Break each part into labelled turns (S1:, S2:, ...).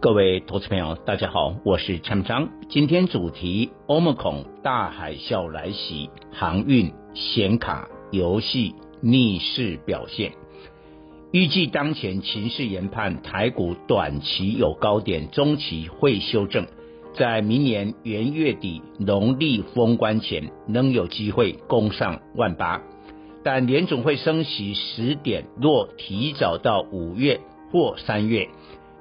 S1: 各位投资朋友，大家好，我是陈章。今天主题：Omicron 大海啸来袭，航运、显卡、游戏逆势表现。预计当前情势研判，台股短期有高点，中期会修正，在明年元月底农历封关前，仍有机会攻上万八。但联总会升息十点若提早到五月或三月，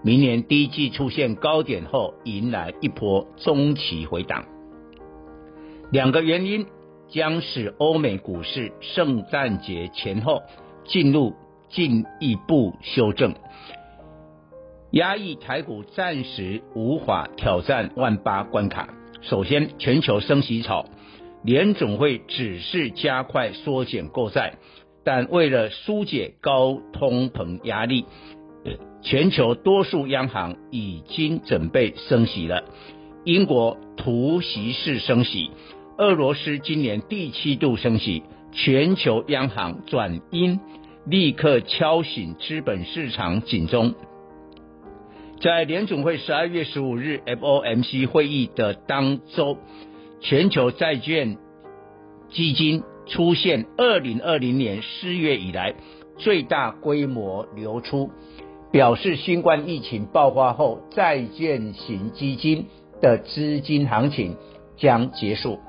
S1: 明年第一季出现高点后，迎来一波中期回档。两个原因将使欧美股市圣诞节前后进入进一步修正，压抑台股暂时无法挑战万八关卡。首先，全球升息潮。联总会只是加快缩减购债，但为了纾解高通膨压力，全球多数央行已经准备升息了。英国突袭式升息，俄罗斯今年第七度升息，全球央行转鹰，立刻敲醒资本市场警钟。在联总会十二月十五日 FOMC 会议的当周。全球债券基金出现二零二零年四月以来最大规模流出，表示新冠疫情爆发后，债券型基金的资金行情将结束。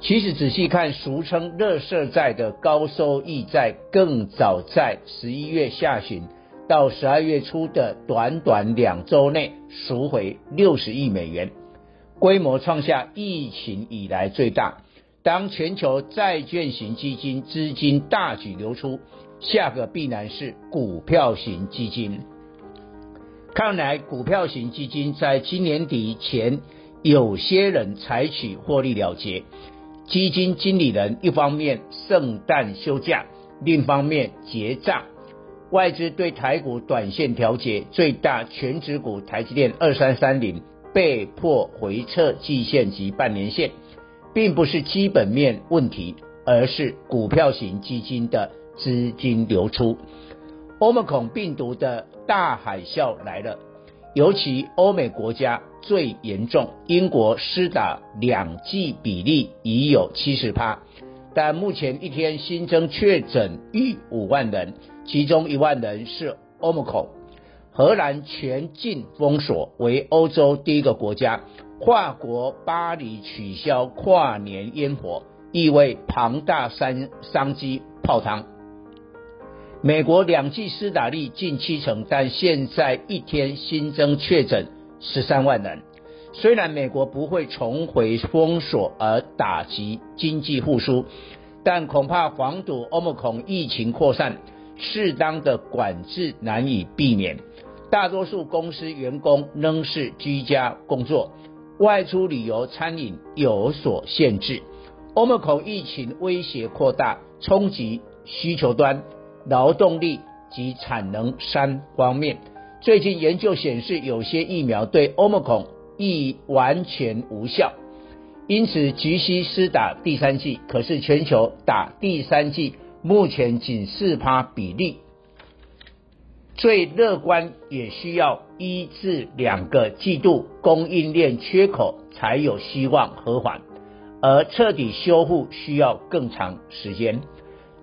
S1: 其实仔细看，俗称“垃圾债”的高收益债，更早在十一月下旬到十二月初的短短两周内赎回六十亿美元。规模创下疫情以来最大。当全球债券型基金资金大举流出，下个必然是股票型基金。看来股票型基金在今年底前，有些人采取获利了结。基金经理人一方面圣诞休假，另一方面结账。外资对台股短线调节，最大全指股台积电二三三零。被迫回撤季线及半年线，并不是基本面问题，而是股票型基金的资金流出。Omicron 病毒的大海啸来了，尤其欧美国家最严重，英国施打两剂比例已有七十趴，但目前一天新增确诊逾五万人，其中一万人是 Omicron。荷兰全境封锁，为欧洲第一个国家。法国巴黎取消跨年烟火，意味庞大商商机泡汤。美国两剂施打率近七成，但现在一天新增确诊十三万人。虽然美国不会重回封锁而打击经济复苏，但恐怕防堵 Omicron 疫情扩散，适当的管制难以避免。大多数公司员工仍是居家工作，外出旅游、餐饮有所限制。Omicron 疫情威胁扩大，冲击需求端、劳动力及产能三方面。最近研究显示，有些疫苗对 Omicron 亦完全无效，因此急需施打第三剂。可是全球打第三剂目前仅四趴比例。最乐观也需要一至两个季度供应链缺口才有希望和缓，而彻底修复需要更长时间。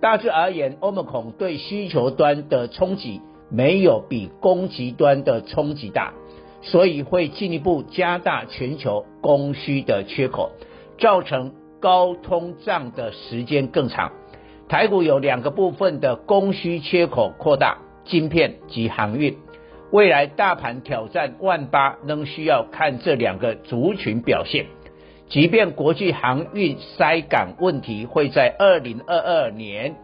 S1: 大致而言，Omicron 对需求端的冲击没有比供给端的冲击大，所以会进一步加大全球供需的缺口，造成高通胀的时间更长。台股有两个部分的供需缺口扩大。晶片及航运，未来大盘挑战万八，仍需要看这两个族群表现。即便国际航运塞港问题会在二零二二年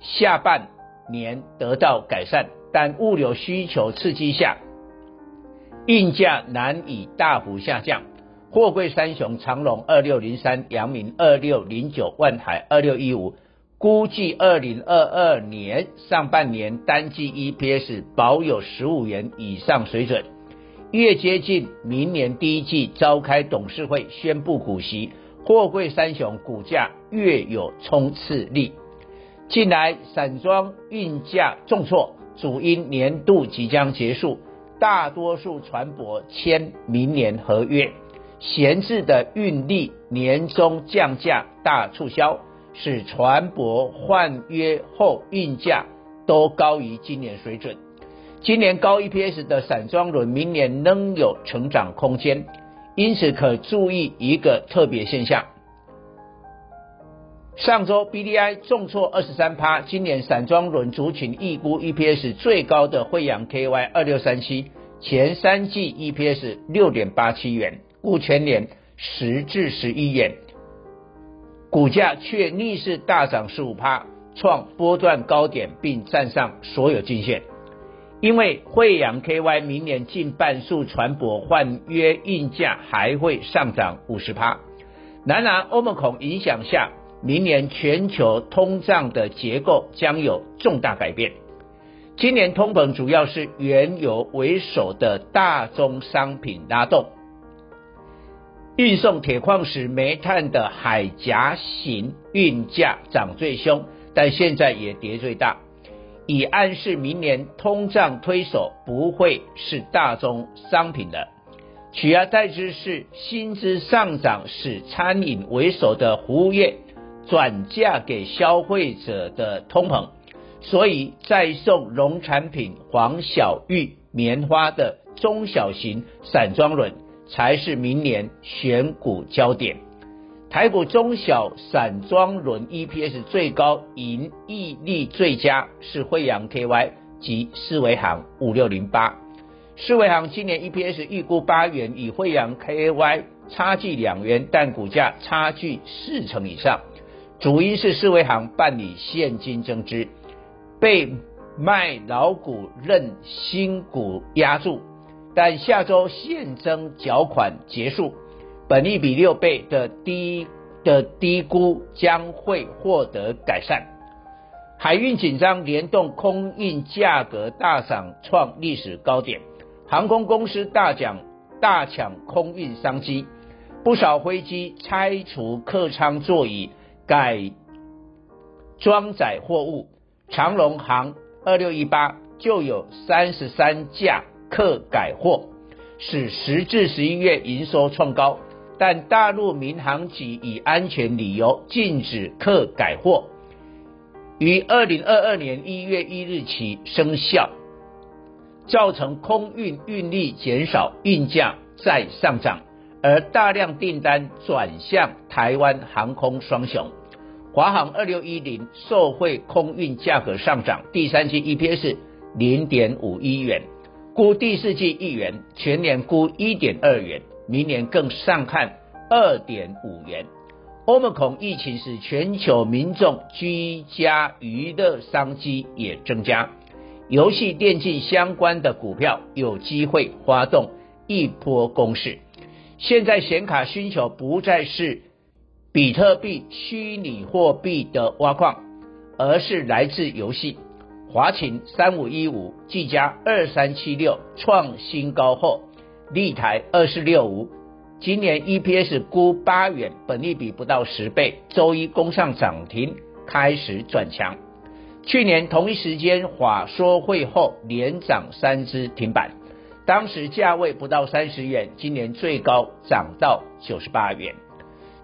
S1: 下半年得到改善，但物流需求刺激下，运价难以大幅下降。货柜三雄长荣二六零三、阳明二六零九、万海二六一五，估计二零二二年上半年单季 EPS 保有十五元以上水准。越接近明年第一季召开董事会宣布股息，货柜三雄股价越有冲刺力。近来散装运价重挫，主因年度即将结束，大多数船舶签明年合约，闲置的运力年终降价大促销，使船舶换约后运价都高于今年水准。今年高 EPS 的散装轮，明年仍有成长空间，因此可注意一个特别现象。上周 BDI 重挫二十三趴，今年散装轮族群预估 EPS 最高的惠阳 KY 二六三七，前三季 EPS 六点八七元，估全年十至十一元，股价却逆势大涨十五趴，创波段高点，并站上所有均线。因为慧洋 KY 明年近半数船舶换约运价还会上涨五十趴，然而 Omicron 影响下，明年全球通胀的结构将有重大改变。今年通膨主要是原油为首的大宗商品拉动，运送铁矿石、煤炭的海岬型运价涨最凶，但现在也跌最大。以暗示明年通胀推手不会是大宗商品的，取而代之是薪资上涨，使餐饮为首的服务业转嫁给消费者的通膨，所以再送农产品、黄小玉、棉花的中小型散装轮才是明年选股焦点。台股中小散装轮 EPS 最高、盈利率最佳是惠阳 KY 及思维行五六零八。思维行今年 EPS 预估八元，与惠阳 KY 差距两元，但股价差距四成以上。主因是四维行办理现金增资，被卖老股认新股压住，但下周现增缴款结束。本利比六倍的低的低估将会获得改善。海运紧张联动空运价格大涨创历史高点，航空公司大奖大抢空运商机，不少飞机拆除客舱座椅改装载货物。长龙航二六一八就有三十三架客改货，使十至十一月营收创高。但大陆民航局以安全理由禁止客改货，于二零二二年一月一日起生效，造成空运运力减少，运价再上涨，而大量订单转向台湾航空双雄，华航二六一零受惠空运价格上涨，第三季 EPS 零点五一元，估第四季一元，全年估一点二元。明年更上看二点五元。Omicron 疫情使全球民众居家娱乐商机也增加，游戏电竞相关的股票有机会发动一波攻势。现在显卡需求不再是比特币虚拟货币的挖矿，而是来自游戏。华擎三五一五、技嘉二三七六创新高后。立台二四六五，今年 EPS 估八元，本利比不到十倍，周一攻上涨停，开始转强。去年同一时间法说会后连涨三支停板，当时价位不到三十元，今年最高涨到九十八元。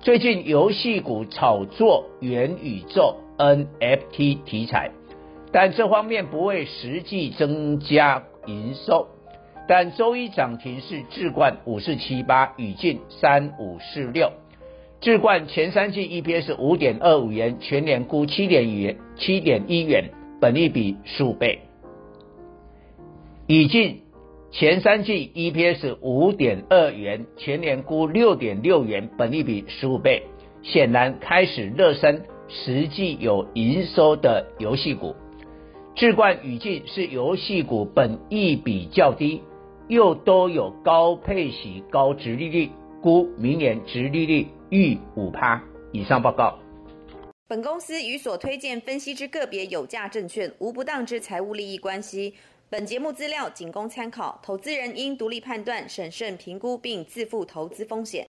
S1: 最近游戏股炒作元宇宙 NFT 题材，但这方面不会实际增加营收。但周一涨停是智冠五四七八，宇晋三五四六。智冠前三季 EPS 五点二五元，全年估七点元七点一元，本益比十五倍。宇晋前三季 EPS 五点二元，全年估六点六元，本益比十五倍。显然开始热身，实际有营收的游戏股。智冠宇晋是游戏股本益比较低。又都有高配息、高值利率，估明年值利率逾五趴以上。报告。
S2: 本公司与所推荐分析之个别有价证券无不当之财务利益关系。本节目资料仅供参考，投资人应独立判断、审慎评估并自负投资风险。